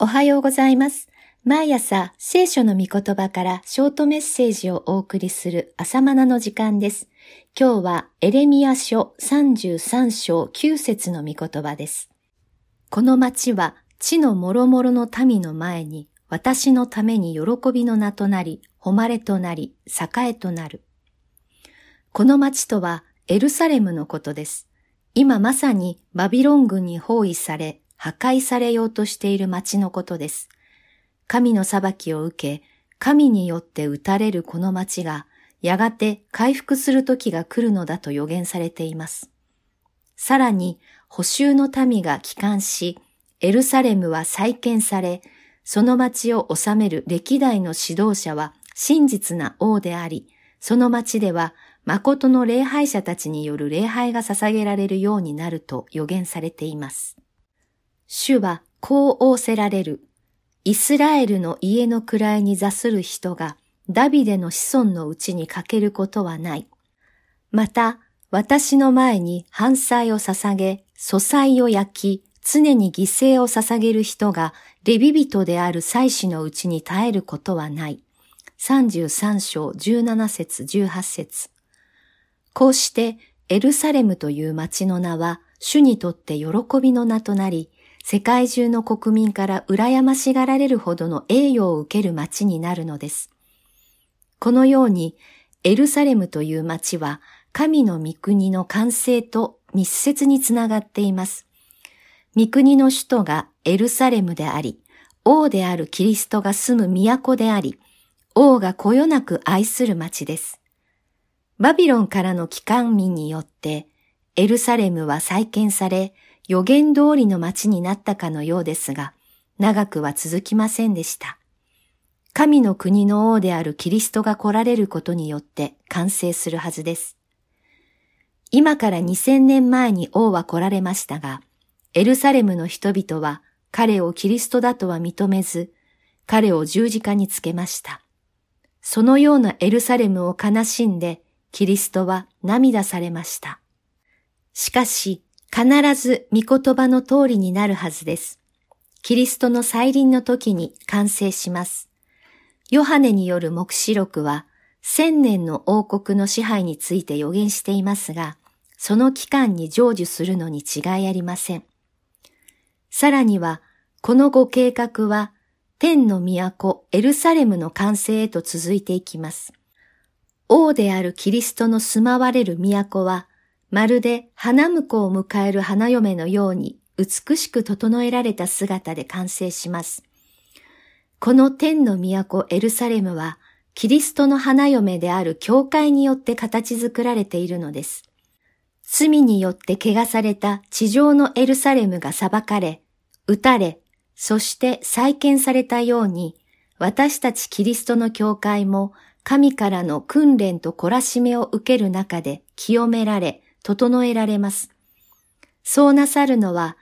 おはようございます。毎朝聖書の御言葉からショートメッセージをお送りする朝マナの時間です。今日はエレミア書33章9節の御言葉です。この町は地の諸々の民の前に私のために喜びの名となり、誉れとなり、栄となる。この町とはエルサレムのことです。今まさにバビロン軍に包囲され、破壊されようとしている町のことです。神の裁きを受け、神によって打たれるこの町が、やがて回復する時が来るのだと予言されています。さらに、補修の民が帰還し、エルサレムは再建され、その町を治める歴代の指導者は真実な王であり、その町では誠の礼拝者たちによる礼拝が捧げられるようになると予言されています。主はこう仰せられる。イスラエルの家の位に座する人がダビデの子孫のうちに欠けることはない。また、私の前に反祭を捧げ、素祭を焼き、常に犠牲を捧げる人がレビ人である祭司のうちに耐えることはない。33章17節18節こうしてエルサレムという町の名は主にとって喜びの名となり、世界中の国民から羨ましがられるほどの栄誉を受ける町になるのです。このように、エルサレムという町は神の御国の完成と密接につながっています。御国の首都がエルサレムであり、王であるキリストが住む都であり、王がこよなく愛する町です。バビロンからの帰還民によって、エルサレムは再建され、予言通りの町になったかのようですが、長くは続きませんでした。神の国の王であるキリストが来られることによって完成するはずです。今から2000年前に王は来られましたが、エルサレムの人々は彼をキリストだとは認めず、彼を十字架につけました。そのようなエルサレムを悲しんで、キリストは涙されました。しかし、必ず御言葉の通りになるはずです。キリストの再臨の時に完成します。ヨハネによる目視録は、千年の王国の支配について予言していますが、その期間に成就するのに違いありません。さらには、このご計画は、天の都エルサレムの完成へと続いていきます。王であるキリストの住まわれる都は、まるで花婿を迎える花嫁のように美しく整えられた姿で完成します。この天の都エルサレムは、キリストの花嫁である教会によって形作られているのです。罪によって汚された地上のエルサレムが裁かれ、撃たれ、そして再建されたように、私たちキリストの教会も神からの訓練と懲らしめを受ける中で清められ、整えられます。そうなさるのは、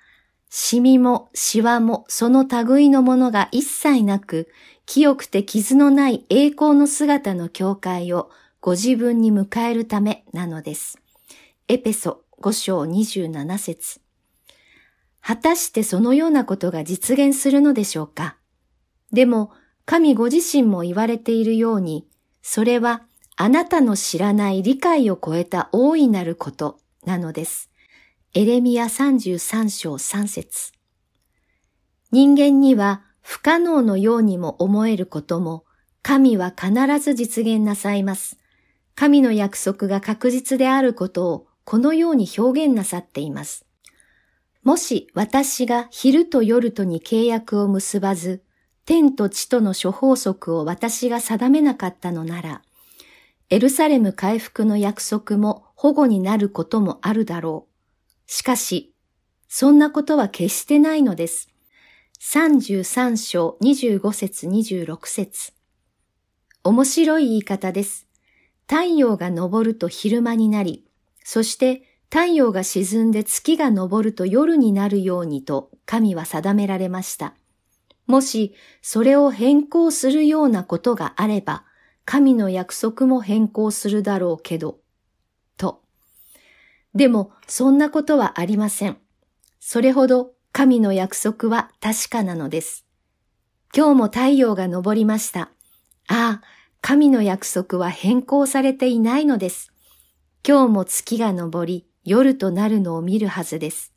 シミもシワもその類のものが一切なく、清くて傷のない栄光の姿の教会をご自分に迎えるためなのです。エペソ5章27節果たしてそのようなことが実現するのでしょうか？でも、神ご自身も言われているように、それはあなたの知らない理解を超えた大いなることなのです。エレミア33章3節人間には不可能のようにも思えることも、神は必ず実現なさいます。神の約束が確実であることをこのように表現なさっています。もし私が昼と夜とに契約を結ばず、天と地との諸法則を私が定めなかったのなら、エルサレム回復の約束も保護になることもあるだろう。しかし、そんなことは決してないのです。33章25節26節面白い言い方です。太陽が昇ると昼間になり、そして太陽が沈んで月が昇ると夜になるようにと神は定められました。もしそれを変更するようなことがあれば、神の約束も変更するだろうけど、と。でも、そんなことはありません。それほど神の約束は確かなのです。今日も太陽が昇りました。ああ、神の約束は変更されていないのです。今日も月が昇り、夜となるのを見るはずです。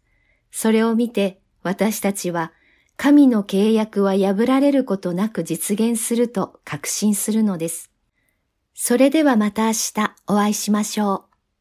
それを見て私たちは神の契約は破られることなく実現すると確信するのです。それではまた明日お会いしましょう。